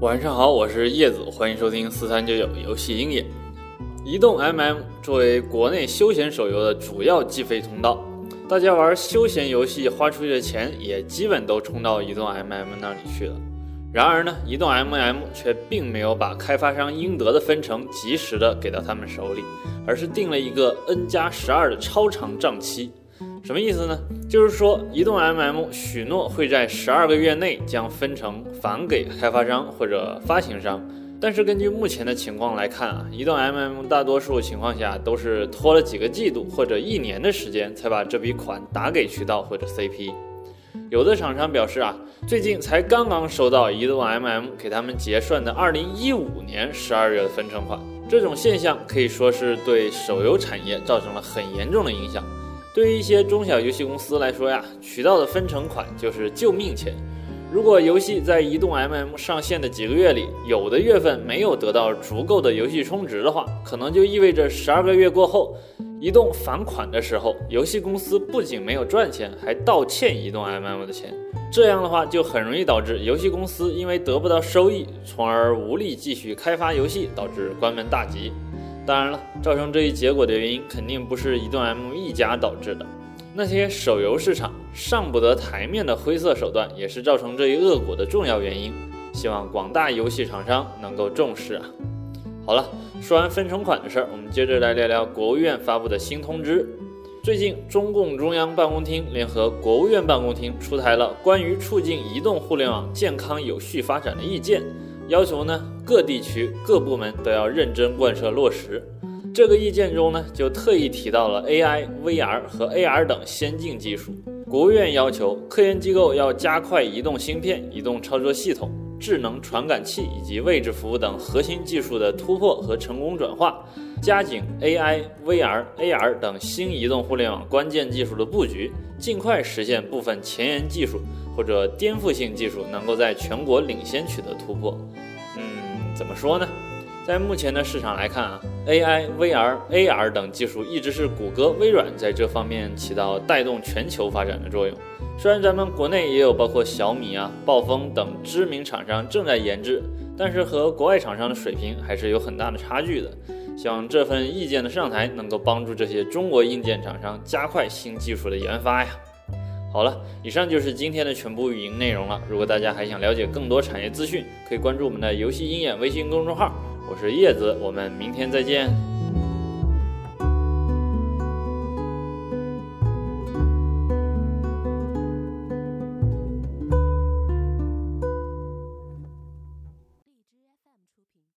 晚上好，我是叶子，欢迎收听四三九九游戏鹰眼。移动 MM 作为国内休闲手游的主要计费通道，大家玩休闲游戏花出去的钱也基本都冲到移动 MM 那里去了。然而呢，移动 MM 却并没有把开发商应得的分成及时的给到他们手里，而是定了一个 N 加十二的超长账期。什么意思呢？就是说，移动 MM 许诺会在十二个月内将分成返给开发商或者发行商，但是根据目前的情况来看啊，移动 MM 大多数情况下都是拖了几个季度或者一年的时间才把这笔款打给渠道或者 CP。有的厂商表示啊，最近才刚刚收到移动 MM 给他们结算的2015年十二月的分成款，这种现象可以说是对手游产业造成了很严重的影响。对于一些中小游戏公司来说呀，渠道的分成款就是救命钱。如果游戏在移动 MM 上线的几个月里，有的月份没有得到足够的游戏充值的话，可能就意味着十二个月过后，移动返款的时候，游戏公司不仅没有赚钱，还倒欠移动 MM 的钱。这样的话，就很容易导致游戏公司因为得不到收益，从而无力继续开发游戏，导致关门大吉。当然了，造成这一结果的原因肯定不是移动 M 一家导致的，那些手游市场上不得台面的灰色手段也是造成这一恶果的重要原因。希望广大游戏厂商能够重视啊！好了，说完分成款的事儿，我们接着来聊聊国务院发布的新通知。最近，中共中央办公厅联合国务院办公厅出台了关于促进移动互联网健康有序发展的意见。要求呢，各地区各部门都要认真贯彻落实。这个意见中呢，就特意提到了 AI、VR 和 AR 等先进技术。国务院要求科研机构要加快移动芯片、移动操作系统、智能传感器以及位置服务等核心技术的突破和成功转化，加紧 AI、VR、AR 等新移动互联网关键技术的布局，尽快实现部分前沿技术。或者颠覆性技术能够在全国领先取得突破，怎么说呢？在目前的市场来看啊，AI、VR、AR 等技术一直是谷歌、微软在这方面起到带动全球发展的作用。虽然咱们国内也有包括小米啊、暴风等知名厂商正在研制，但是和国外厂商的水平还是有很大的差距的。希望这份意见的上台能够帮助这些中国硬件厂商加快新技术的研发呀。好了，以上就是今天的全部语音内容了。如果大家还想了解更多产业资讯，可以关注我们的游戏鹰眼微信公众号。我是叶子，我们明天再见。